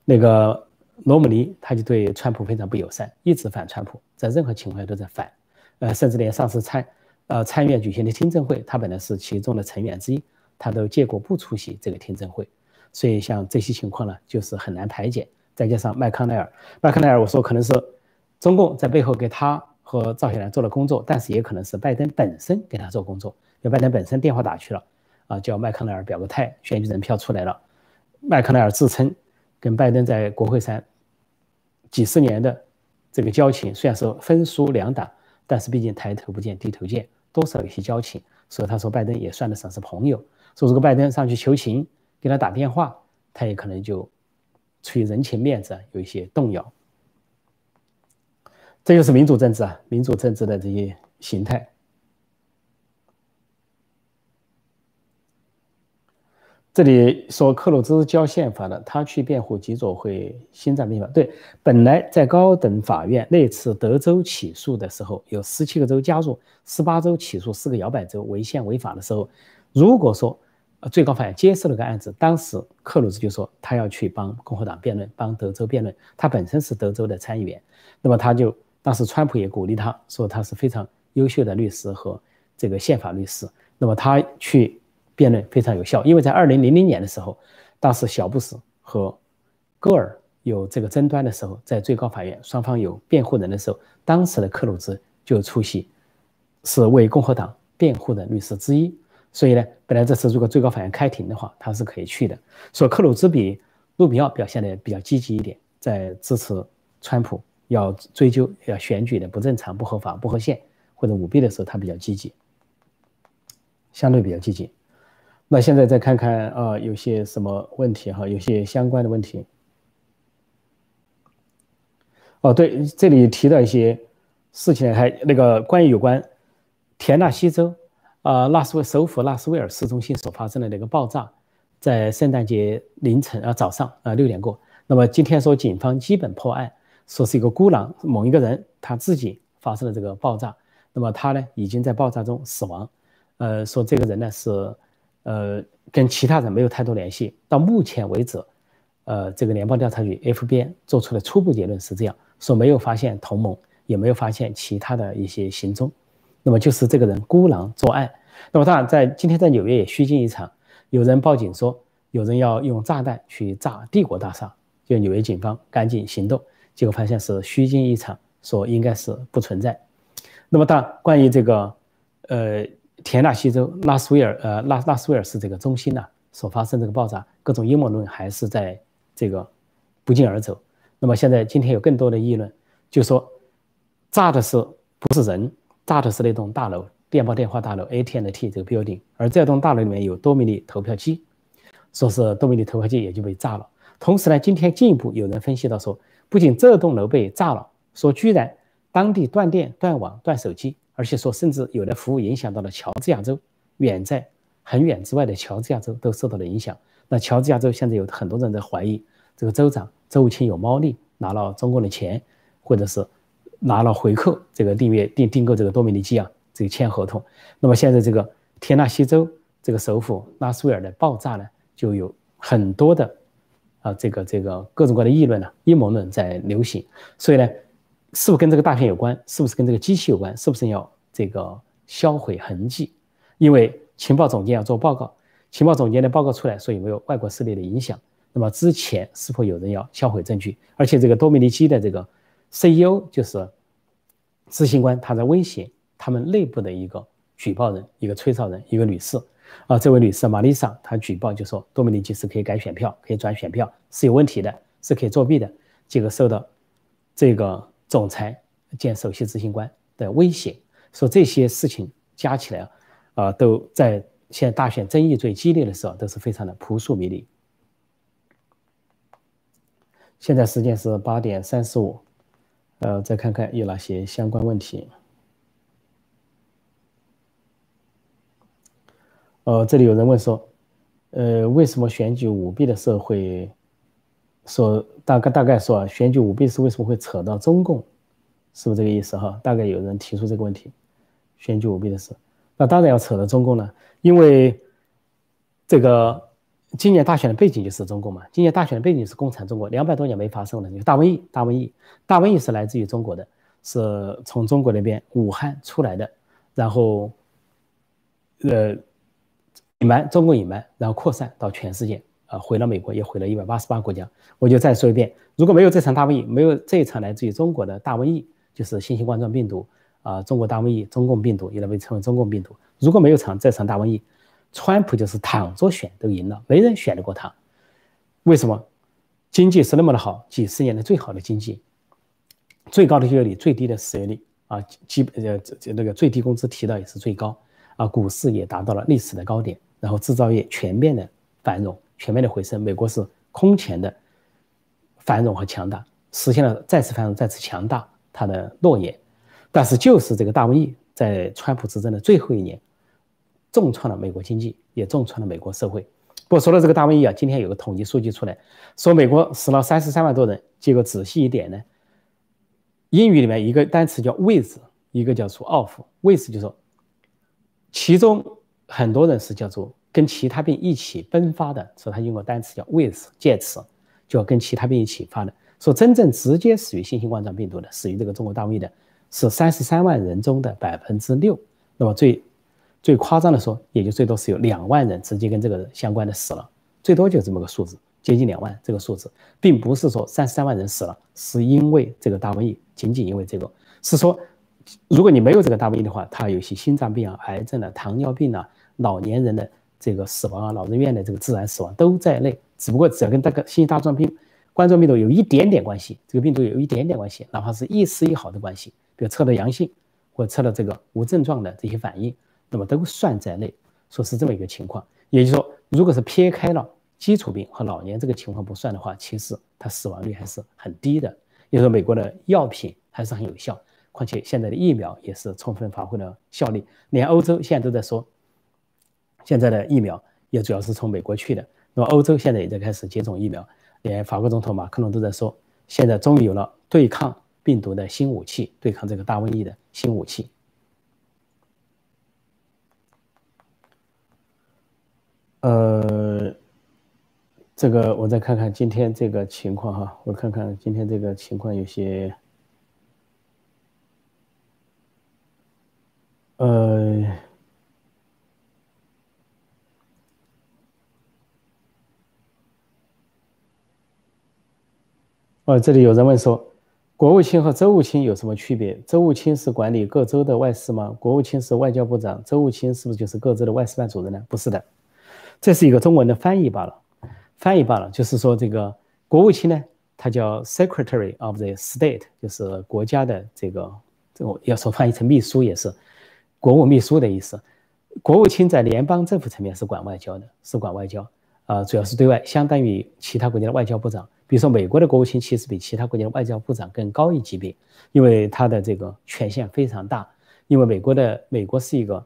Speaker 1: 那个罗姆尼他就对川普非常不友善，一直反川普，在任何情况下都在反。呃，甚至连上次参呃参院举行的听证会，他本来是其中的成员之一，他都结果不出席这个听证会。所以像这些情况呢，就是很难排解。再加上麦康奈尔，麦康奈尔，我说可能是中共在背后给他和赵小兰做了工作，但是也可能是拜登本身给他做工作。因为拜登本身电话打去了，啊，叫麦康奈尔表个态，选举人票出来了。麦康奈尔自称跟拜登在国会山几十年的这个交情，虽然是分属两党，但是毕竟抬头不见低头见，多少有些交情。所以他说拜登也算得上是朋友。说如果拜登上去求情。给他打电话，他也可能就出于人情面子有一些动摇。这就是民主政治啊，民主政治的这些形态。这里说克鲁兹教宪法的，他去辩护极左会新战民法。对，本来在高等法院那次德州起诉的时候，有十七个州加入，十八州起诉四个摇摆州违宪违法的时候，如果说。最高法院接受了个案子，当时克鲁兹就说他要去帮共和党辩论，帮德州辩论。他本身是德州的参议员，那么他就当时川普也鼓励他说他是非常优秀的律师和这个宪法律师。那么他去辩论非常有效，因为在二零零零年的时候，当时小布什和戈尔有这个争端的时候，在最高法院双方有辩护人的时候，当时的克鲁兹就出席，是为共和党辩护的律师之一。所以呢，本来这次如果最高法院开庭的话，他是可以去的。说克鲁兹比卢比奥表现的比较积极一点，在支持川普要追究要选举的不正常、不合法、不合宪或者舞弊的时候，他比较积极，相对比较积极。那现在再看看啊，有些什么问题哈？有些相关的问题。哦，对，这里提到一些事情，还那个关于有关田纳西州。啊，拉斯维首府拉斯维尔市中心所发生的那个爆炸，在圣诞节凌晨啊早上啊六点过。那么今天说警方基本破案，说是一个孤狼某一个人他自己发生了这个爆炸。那么他呢已经在爆炸中死亡。呃，说这个人呢是呃跟其他人没有太多联系。到目前为止，呃，这个联邦调查局 FBI 做出的初步结论是这样说：没有发现同盟，也没有发现其他的一些行踪。那么就是这个人孤狼作案。那么当然，在今天在纽约也虚惊一场，有人报警说有人要用炸弹去炸帝国大厦，就纽约警方赶紧行动，结果发现是虚惊一场，说应该是不存在。那么当然，关于这个呃田纳西州拉斯维尔呃拉拉斯维尔市这个中心呢所发生这个爆炸，各种阴谋论还是在这个不胫而走。那么现在今天有更多的议论，就说炸的是不是人？炸的是那栋大楼，电报电话大楼 AT&T 这个 building，而这栋大楼里面有多米尼投票机，说是多米尼投票机也就被炸了。同时呢，今天进一步有人分析到说，不仅这栋楼被炸了，说居然当地断电、断网、断手机，而且说甚至有的服务影响到了乔治亚州，远在很远之外的乔治亚州都受到了影响。那乔治亚州现在有很多人在怀疑，这个州长州务卿有猫腻，拿了中共的钱，或者是。拿了回扣，这个订阅订订购这个多米尼基啊，这个签合同。那么现在这个田纳西州这个首府拉斯维尔的爆炸呢，就有很多的啊，这个这个各种各样的议论呢，阴谋论在流行。所以呢，是不是跟这个大片有关？是不是跟这个机器有关？是不是要这个销毁痕迹？因为情报总监要做报告，情报总监的报告出来，说有没有外国势力的影响？那么之前是否有人要销毁证据？而且这个多米尼基的这个。CEO 就是执行官，他在威胁他们内部的一个举报人，一个吹哨人，一个女士。啊，这位女士玛丽莎，她举报就说多米尼基是可以改选票，可以转选票，是有问题的，是可以作弊的。结果受到这个总裁兼首席执行官的威胁，说这些事情加起来啊，都在现在大选争议最激烈的时候，都是非常的扑朔迷离。现在时间是八点三十五。呃，再看看有哪些相关问题。呃，这里有人问说，呃，为什么选举舞弊的时候会说大概大概说啊选举舞弊是为什么会扯到中共？是不是这个意思哈？大概有人提出这个问题，选举舞弊的事，那当然要扯到中共了，因为这个今年大选的背景就是中共嘛。今年大选的背景是共产中国，两百多年没发生的，就大瘟疫，大瘟疫，大瘟疫是来自于中国的，是从中国那边武汉出来的，然后呃。隐瞒中共隐瞒，然后扩散到全世界，啊，毁了美国，也毁了一百八十八国家。我就再说一遍，如果没有这场大瘟疫，没有这一场来自于中国的大瘟疫，就是新型冠状病毒，啊，中国大瘟疫，中共病毒，也被称为中共病毒。如果没有场这场大瘟疫，川普就是躺着选都赢了，没人选得过他。为什么？经济是那么的好，几十年的最好的经济，最高的就业率，最低的失业率，啊，基呃这这那个最低工资提到也是最高，啊，股市也达到了历史的高点。然后制造业全面的繁荣，全面的回升。美国是空前的繁荣和强大，实现了再次繁荣、再次强大他的诺言。但是就是这个大瘟疫，在川普执政的最后一年，重创了美国经济，也重创了美国社会。不说到这个大瘟疫啊，今天有个统计数据出来，说美国死了三十三万多人。结果仔细一点呢，英语里面一个单词叫 with，一个叫做 of，with 就是说其中。很多人是叫做跟其他病一起分发的，所以他用个单词叫 with 介词，就要跟其他病一起发的。说真正直接死于新型冠状病毒的，死于这个中国大瘟疫的，是三十三万人中的百分之六。那么最最夸张的说，也就最多是有两万人直接跟这个相关的死了，最多就这么个数字，接近两万这个数字，并不是说三十三万人死了是因为这个大瘟疫，仅仅因为这个，是说如果你没有这个大瘟疫的话，他有些心脏病啊、癌症啊、糖尿病啊。老年人的这个死亡啊，老人院的这个自然死亡都在内，只不过只要跟这个新型大状病、冠状病毒有一点点关系，这个病毒有一点点关系，哪怕是一丝一毫的关系，比如测了阳性或测了这个无症状的这些反应，那么都算在内，说是这么一个情况。也就是说，如果是撇开了基础病和老年这个情况不算的话，其实它死亡率还是很低的。也就是说，美国的药品还是很有效，况且现在的疫苗也是充分发挥了效力，连欧洲现在都在说。现在的疫苗也主要是从美国去的，那么欧洲现在也在开始接种疫苗，连法国总统马克龙都在说，现在终于有了对抗病毒的新武器，对抗这个大瘟疫的新武器。呃，这个我再看看今天这个情况哈，我看看今天这个情况有些，呃。哦，这里有人问说，国务卿和州务卿有什么区别？州务卿是管理各州的外事吗？国务卿是外交部长，州务卿是不是就是各州的外事办主任呢？不是的，这是一个中文的翻译罢了，翻译罢了。就是说，这个国务卿呢，他叫 Secretary of the State，就是国家的这个，这个要说翻译成秘书也是国务秘书的意思。国务卿在联邦政府层面是管外交的，是管外交啊，主要是对外，相当于其他国家的外交部长。比如说，美国的国务卿其实比其他国家的外交部长更高一级别，因为他的这个权限非常大。因为美国的美国是一个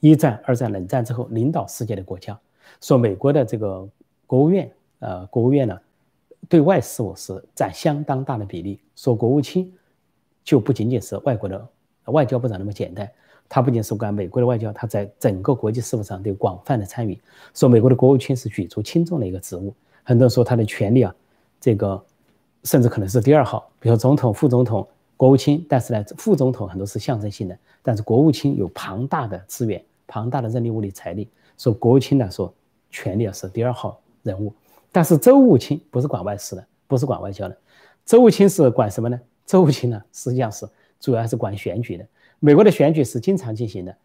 Speaker 1: 一战、二战、冷战之后领导世界的国家，说美国的这个国务院，呃，国务院呢，对外事务是占相当大的比例。说国务卿就不仅仅是外国的外交部长那么简单，他不仅是管美国的外交，他在整个国际事务上都有广泛的参与。说美国的国务卿是举足轻重的一个职务。很多人说他的权力啊，这个甚至可能是第二号，比如总统、副总统、国务卿。但是呢，副总统很多是象征性的，但是国务卿有庞大的资源、庞大的人力、物力、财力。所以国务卿呢，说权力啊是第二号人物。但是周务卿不是管外事的，不是管外交的，周务卿是管什么呢？周务卿呢，实际上是主要还是管选举的。美国的选举是经常进行的，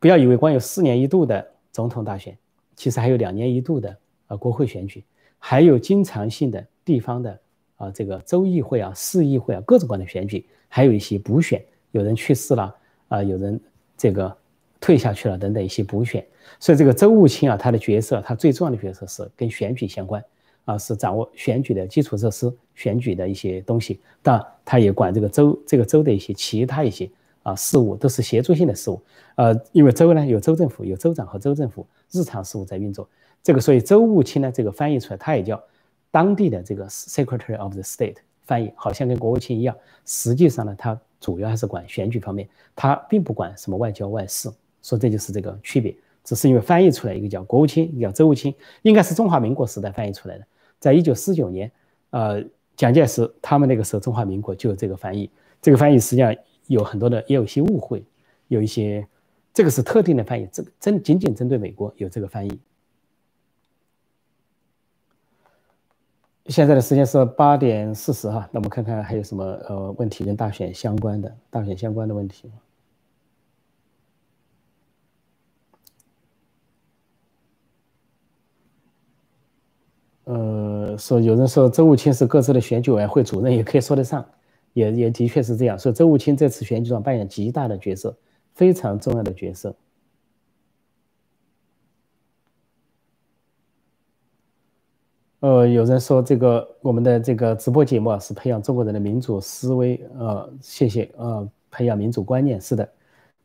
Speaker 1: 不要以为光有四年一度的总统大选，其实还有两年一度的呃国会选举。还有经常性的地方的啊，这个州议会啊、市议会啊，各种各样的选举，还有一些补选，有人去世了啊，有人这个退下去了等等一些补选。所以这个州务卿啊，他的角色，他最重要的角色是跟选举相关啊，是掌握选举的基础设施、选举的一些东西。当然，他也管这个州这个州的一些其他一些啊事务都是协助性的事务。呃，因为州呢有州政府，有州长和州政府日常事务在运作。这个所以周务卿呢，这个翻译出来，他也叫当地的这个 Secretary of the State 翻译，好像跟国务卿一样。实际上呢，他主要还是管选举方面，他并不管什么外交外事。说这就是这个区别，只是因为翻译出来一个叫国务卿，一个叫周务卿，应该是中华民国时代翻译出来的。在一九四九年，呃，蒋介石他们那个时候，中华民国就有这个翻译。这个翻译实际上有很多的，也有一些误会，有一些这个是特定的翻译，这个针仅仅针对美国有这个翻译。现在的时间是八点四十哈，那我们看看还有什么呃问题跟大选相关的，大选相关的问题。呃，说有人说周务清是各自的选举委员会主任，也可以说得上，也也的确是这样。说周务清这次选举上扮演极大的角色，非常重要的角色。呃，有人说这个我们的这个直播节目啊，是培养中国人的民主思维。呃，谢谢。呃，培养民主观念是的，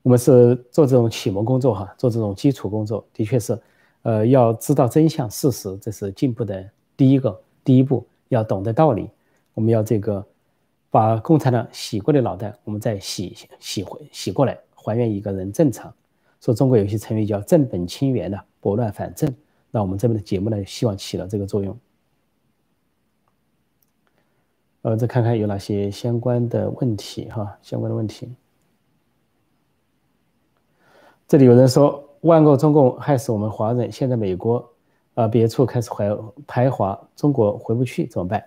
Speaker 1: 我们是做这种启蒙工作哈，做这种基础工作，的确是。呃，要知道真相事实，这是进步的第一个第一步。要懂得道理，我们要这个把共产党洗过的脑袋，我们再洗洗回洗过来，还原一个人正常。说中国有些成语叫正本清源的，拨乱反正。那我们这边的节目呢，希望起了这个作用。呃，再看看有哪些相关的问题哈，相关的问题。这里有人说。万恶中共害死我们华人，现在美国啊别处开始排排华，中国回不去怎么办？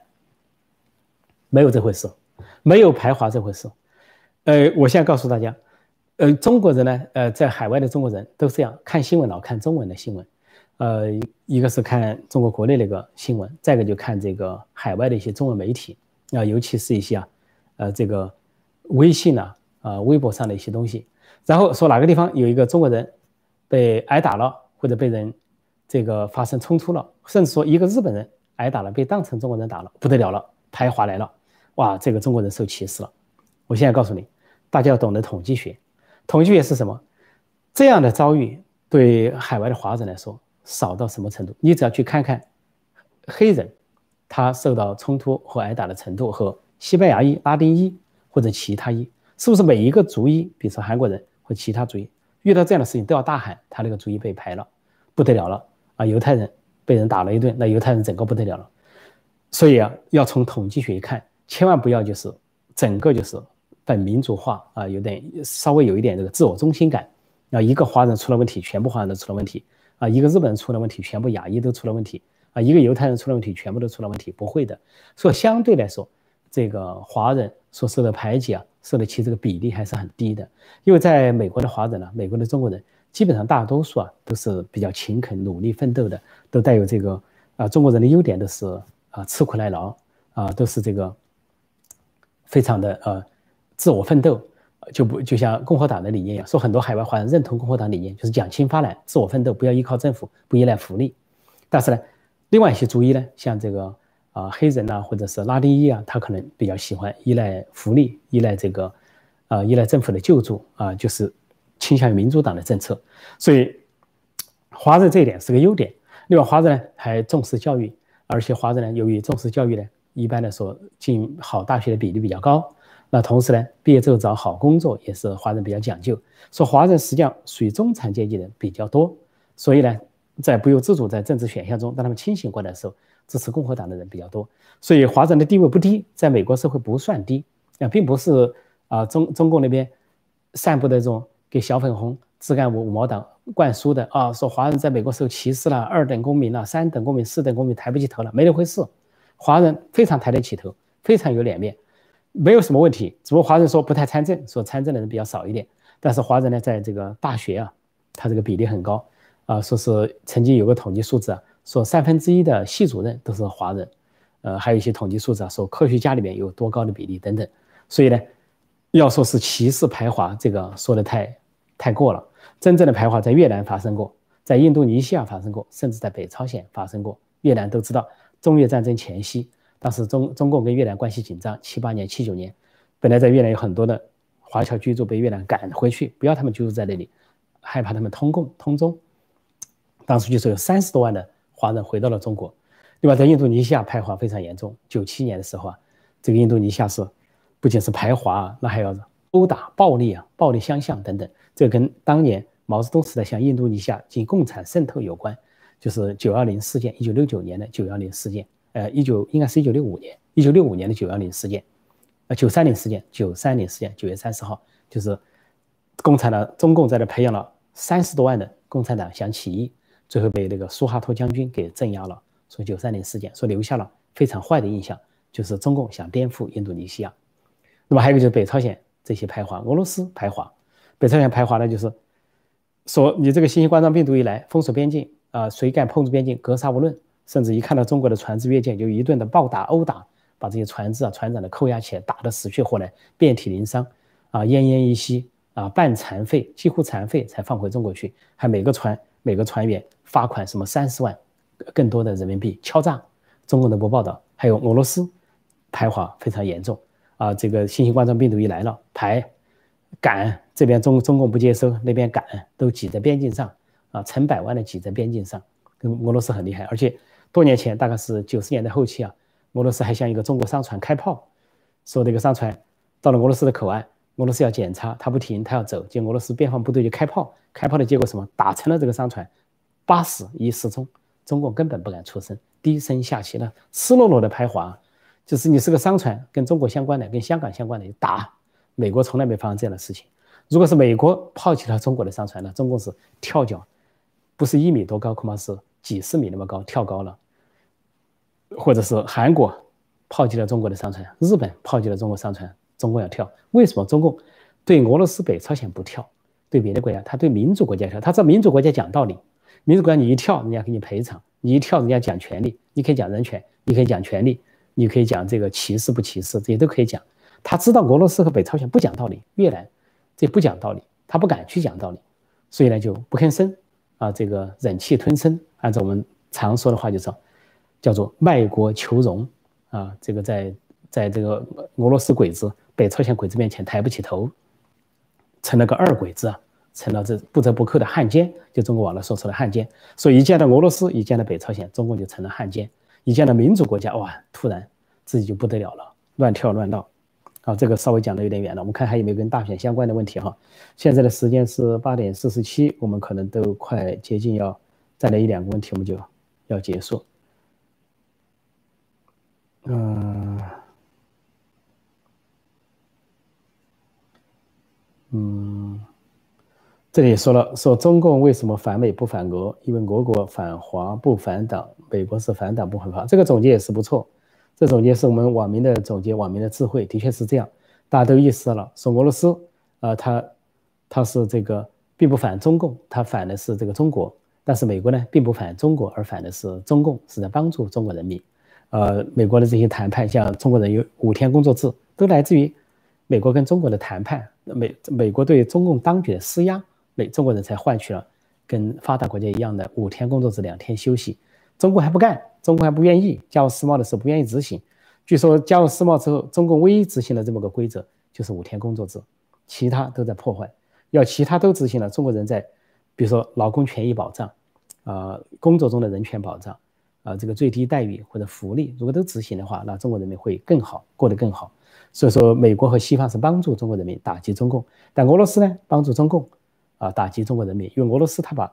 Speaker 1: 没有这回事，没有排华这回事。呃，我现在告诉大家，呃，中国人呢，呃，在海外的中国人都是这样看新闻老看中文的新闻，呃，一个是看中国国内那个新闻，再一个就看这个海外的一些中文媒体啊，尤其是一些啊，呃，这个微信啊，啊，微博上的一些东西，然后说哪个地方有一个中国人。被挨打了，或者被人这个发生冲突了，甚至说一个日本人挨打了，被当成中国人打了，不得了了，排华来了，哇，这个中国人受歧视了。我现在告诉你，大家要懂得统计学，统计学是什么？这样的遭遇对海外的华人来说少到什么程度？你只要去看看黑人他受到冲突和挨打的程度和西班牙裔、拉丁裔或者其他裔，是不是每一个族裔，比如说韩国人或其他族裔？遇到这样的事情都要大喊，他那个族裔被排了，不得了了啊！犹太人被人打了一顿，那犹太人整个不得了了。所以啊，要从统计学看，千万不要就是整个就是本民族化啊，有点稍微有一点这个自我中心感啊。一个华人出了问题，全部华人都出了问题啊；一个日本人出了问题，全部亚裔都出了问题啊；一个犹太人出了问题，全部都出了问题，不会的。所以相对来说，这个华人所受的排挤啊。受的其这个比例还是很低的，因为在美国的华人呢，美国的中国人基本上大多数啊都是比较勤恳、努力奋斗的，都带有这个啊中国人的优点都是啊吃苦耐劳啊，都是这个非常的呃自我奋斗，就不就像共和党的理念一样，说很多海外华人认同共和党理念，就是讲清发懒、自我奋斗，不要依靠政府，不依赖福利。但是呢，另外一些族裔呢，像这个。啊，黑人呐，或者是拉丁裔啊，他可能比较喜欢依赖福利，依赖这个，啊，依赖政府的救助啊，就是倾向于民主党的政策。所以，华人这一点是个优点。另外，华人呢还重视教育，而且华人呢由于重视教育呢，一般来说进好大学的比例比较高。那同时呢，毕业之后找好工作也是华人比较讲究。说华人实际上属于中产阶级的比较多。所以呢，在不由自主在政治选项中，当他们清醒过来的时候。支持共和党的人比较多，所以华人的地位不低，在美国社会不算低啊，并不是啊中中共那边散布的这种给小粉红、自干五五毛党灌输的啊，说华人在美国受歧视了，二等公民了，三等公民、四等公民抬不起头了，没那回事，华人非常抬得起头，非常有脸面，没有什么问题。只不过华人说不太参政，说参政的人比较少一点，但是华人呢，在这个大学啊，他这个比例很高啊，说是曾经有个统计数字啊。说三分之一的系主任都是华人，呃，还有一些统计数字啊，说科学家里面有多高的比例等等。所以呢，要说是歧视排华，这个说的太太过了。真正的排华在越南发生过，在印度尼西亚发生过，甚至在北朝鲜发生过。越南都知道，中越战争前夕，当时中中共跟越南关系紧张，七八年、七九年，本来在越南有很多的华侨居住被越南赶回去，不要他们居住在那里，害怕他们通共通中。当时就说有三十多万的华人回到了中国。另外，在印度尼西亚排华非常严重。九七年的时候啊，这个印度尼西亚是不仅是排华，那还要殴打、暴力啊、暴力相向等等。这跟当年毛泽东时代向印度尼西亚进行共产渗透有关，就是九幺零事件，一九六九年的九幺零事件，呃，一九应该是一九六五年，一九六五年的九幺零事件。呃，九三零事件，九三零事件，九月三十号，就是共产党中共在这培养了三十多万的共产党想起义，最后被那个苏哈托将军给镇压了。说九三零事件，说留下了非常坏的印象，就是中共想颠覆印度尼西亚。那么还有一个就是北朝鲜这些排华，俄罗斯排华，北朝鲜排华呢，就是说你这个新型冠状病毒一来，封锁边境啊，谁敢碰触边境，格杀勿论，甚至一看到中国的船只越境，就一顿的暴打殴打。把这些船只啊、船长的扣押起来，打得死去活来，遍体鳞伤，啊，奄奄一息，啊，半残废，几乎残废才放回中国去。还每个船每个船员罚款什么三十万，更多的人民币敲诈。中国都不报道。还有俄罗斯排华非常严重啊，这个新型冠状病毒一来了，排赶这边中中共不接收，那边赶都挤在边境上啊，成百万的挤在边境上，跟俄罗斯很厉害。而且多年前，大概是九十年代后期啊。俄罗斯还向一个中国商船开炮，说这个商船到了俄罗斯的口岸，俄罗斯要检查，他不停，他要走，结果俄罗斯边防部队就开炮，开炮的结果什么？打沉了这个商船，八十一失踪，中共根本不敢出声，低声下气的赤裸裸的排华，就是你是个商船，跟中国相关的，跟香港相关的打，美国从来没发生这样的事情。如果是美国抛弃了中国的商船呢？中共是跳脚，不是一米多高，恐怕是几十米那么高，跳高了。或者是韩国抛弃了中国的商船，日本抛弃了中国商船，中共要跳。为什么中共对俄罗斯、北朝鲜不跳？对别的国家，他对民主国家跳。他知道民主国家讲道理，民主国家你一跳，人家给你赔偿；你一跳，人家讲权利，你可以讲人权，你可以讲权利，你可以讲这个歧视不歧视，这些都可以讲。他知道俄罗斯和北朝鲜不讲道理，越南这不讲道理，他不敢去讲道理，所以呢就不吭声啊，这个忍气吞声。按照我们常说的话，就是。叫做卖国求荣啊，这个在在这个俄罗斯鬼子、北朝鲜鬼子面前抬不起头，成了个二鬼子啊，成了这不折不扣的汉奸。就中国网络说出的汉奸，所以一见到俄罗斯，一见到北朝鲜，中共就成了汉奸；一见到民主国家，哇，突然自己就不得了了，乱跳乱闹。好，这个稍微讲的有点远了，我们看还有没有跟大选相关的问题哈。现在的时间是八点四十七，我们可能都快接近要再来一两个问题，我们就要结束。嗯，嗯，这里说了，说中共为什么反美不反俄？因为俄国反华不反党，美国是反党不反华。这个总结也是不错，这总结是我们网民的总结，网民的智慧，的确是这样，大家都意识到了。说俄罗斯，呃，他他是这个并不反中共，他反的是这个中国，但是美国呢，并不反中国，而反的是中共，是在帮助中国人民。呃，美国的这些谈判，像中国人有五天工作制，都来自于美国跟中国的谈判。美美国对中共当局的施压，美中国人才换取了跟发达国家一样的五天工作制、两天休息。中国还不干，中国还不愿意。加入世贸的时候不愿意执行。据说加入世贸之后，中共唯一执行了这么个规则，就是五天工作制，其他都在破坏。要其他都执行了，中国人在，比如说劳工权益保障，啊，工作中的人权保障。啊，这个最低待遇或者福利，如果都执行的话，那中国人民会更好，过得更好。所以说，美国和西方是帮助中国人民打击中共，但俄罗斯呢，帮助中共啊打击中国人民，因为俄罗斯他把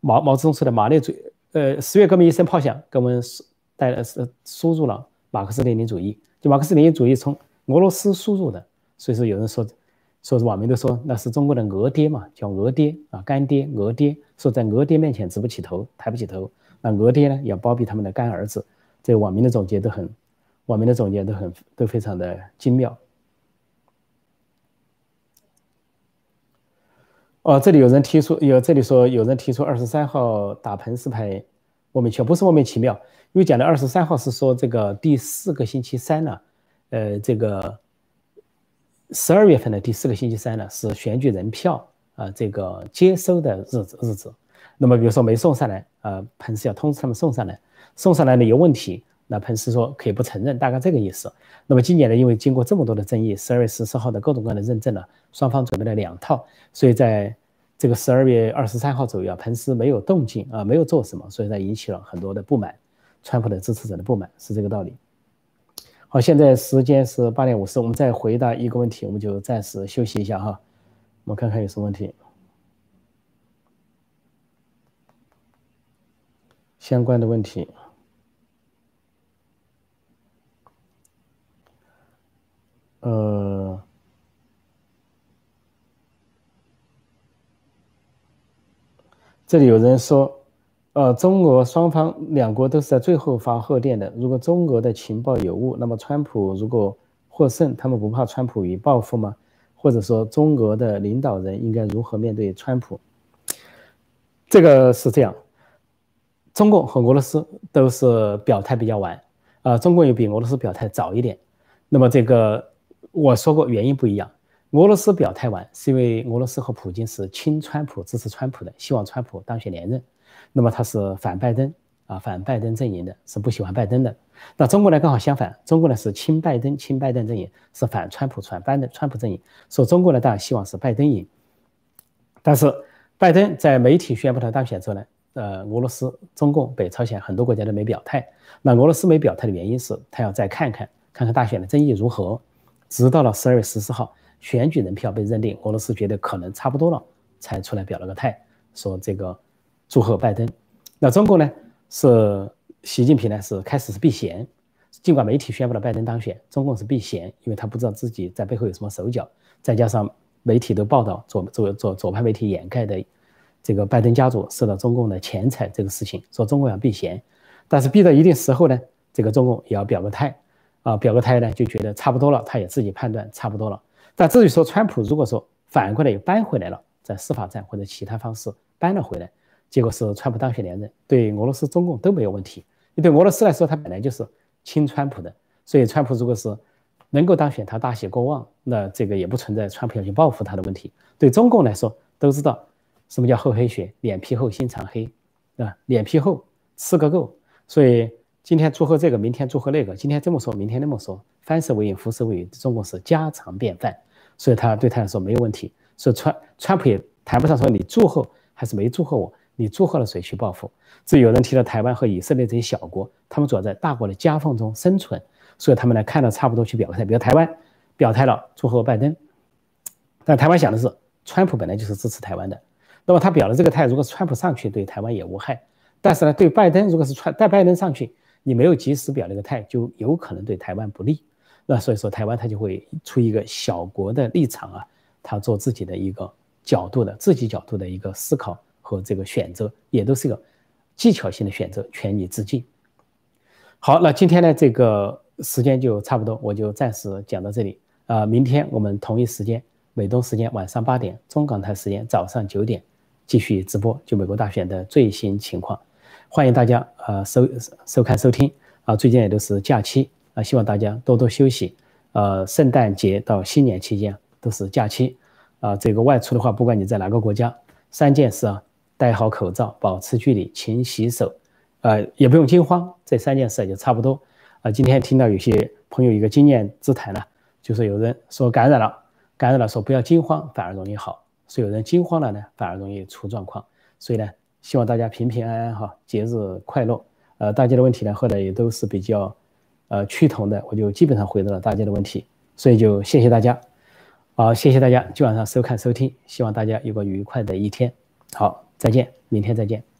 Speaker 1: 毛毛泽东说的马列主，呃，十月革命一声炮响，给我们带来是输入了马克思列宁主义，就马克思列宁主义从俄罗斯输入的。所以说，有人说，说是网民都说那是中国的俄爹嘛，叫俄爹啊，干爹、俄爹，说在俄爹面前直不起头，抬不起头。那俄爹呢，要包庇他们的干儿子，这网民的总结都很，网民的总结都很都非常的精妙。哦，这里有人提出，有这里说有人提出二十三号打盆是牌莫名其妙，不是莫名其妙，因为讲的二十三号是说这个第四个星期三呢，呃，这个十二月份的第四个星期三呢是选举人票啊这个接收的日子日子。那么比如说没送上来，呃，彭斯要通知他们送上来，送上来呢有问题，那彭斯说可以不承认，大概这个意思。那么今年呢，因为经过这么多的争议，十二月十四号的各种各样的认证呢，双方准备了两套，所以在这个十二月二十三号左右啊，彭斯没有动静啊，没有做什么，所以呢引起了很多的不满，川普的支持者的不满，是这个道理。好，现在时间是八点五十，我们再回答一个问题，我们就暂时休息一下哈，我们看看有什么问题。相关的问题，呃，这里有人说，呃，中俄双方两国都是在最后发贺电的。如果中俄的情报有误，那么川普如果获胜，他们不怕川普以报复吗？或者说，中俄的领导人应该如何面对川普？这个是这样。中共和俄罗斯都是表态比较晚，啊，中共也比俄罗斯表态早一点。那么这个我说过原因不一样，俄罗斯表态晚是因为俄罗斯和普京是亲川普、支持川普的，希望川普当选连任。那么他是反拜登啊，反拜登阵营的，是不喜欢拜登的。那中国呢刚好相反，中国呢是亲拜登、亲拜登阵营，是反川普、反拜的、川普阵营。所以中国呢当然希望是拜登赢，但是拜登在媒体宣布他当选之后呢？呃，俄罗斯、中共、北朝鲜很多国家都没表态。那俄罗斯没表态的原因是，他要再看看，看看大选的争议如何。直到了十二月十四号，选举人票被认定，俄罗斯觉得可能差不多了，才出来表了个态，说这个祝贺拜登。那中国呢？是习近平呢？是开始是避嫌，尽管媒体宣布了拜登当选，中共是避嫌，因为他不知道自己在背后有什么手脚，再加上媒体都报道左左左左派媒体掩盖的。这个拜登家族受到中共的钱财这个事情，说中共要避嫌，但是避到一定时候呢，这个中共也要表个态，啊，表个态呢，就觉得差不多了，他也自己判断差不多了。但至于说川普如果说反过来又扳回来了，在司法战或者其他方式扳了回来，结果是川普当选连任，对俄罗斯、中共都没有问题。你对俄罗斯来说，他本来就是亲川普的，所以川普如果是能够当选，他大喜过望，那这个也不存在川普要去报复他的问题。对中共来说，都知道。什么叫厚黑学？脸皮厚，心肠黑，啊，脸皮厚，吃个够。所以今天祝贺这个，明天祝贺那个，今天这么说，明天那么说，翻色为云，覆色为雨，中国是家常便饭。所以他对他来说没有问题。所以川川普也谈不上说你祝贺还是没祝贺我，你祝贺了谁去报复？至于有人提到台湾和以色列这些小国，他们主要在大国的夹缝中生存，所以他们呢看到差不多去表态。比如台湾表态了祝贺拜登，但台湾想的是，川普本来就是支持台湾的。那么他表了这个态，如果川普上去对台湾也无害，但是呢，对拜登如果是川带拜登上去，你没有及时表这个态，就有可能对台湾不利。那所以说台湾他就会出一个小国的立场啊，他做自己的一个角度的自己角度的一个思考和这个选择，也都是一个技巧性的选择，权宜之计。好，那今天呢这个时间就差不多，我就暂时讲到这里啊，明天我们同一时间，美东时间晚上八点，中港台时间早上九点。继续直播，就美国大选的最新情况，欢迎大家呃收收看收听啊，最近也都是假期啊，希望大家多多休息。呃，圣诞节到新年期间都是假期啊，这个外出的话，不管你在哪个国家，三件事啊，戴好口罩，保持距离，勤洗手，呃，也不用惊慌，这三件事就差不多啊。今天听到有些朋友一个经验之谈呢，就是有人说感染了，感染了说不要惊慌，反而容易好。所以有人惊慌了呢，反而容易出状况。所以呢，希望大家平平安安哈，节日快乐。呃，大家的问题呢，后来也都是比较呃趋同的，我就基本上回答了大家的问题。所以就谢谢大家，好，谢谢大家今晚上收看收听，希望大家有个愉快的一天。好，再见，明天再见。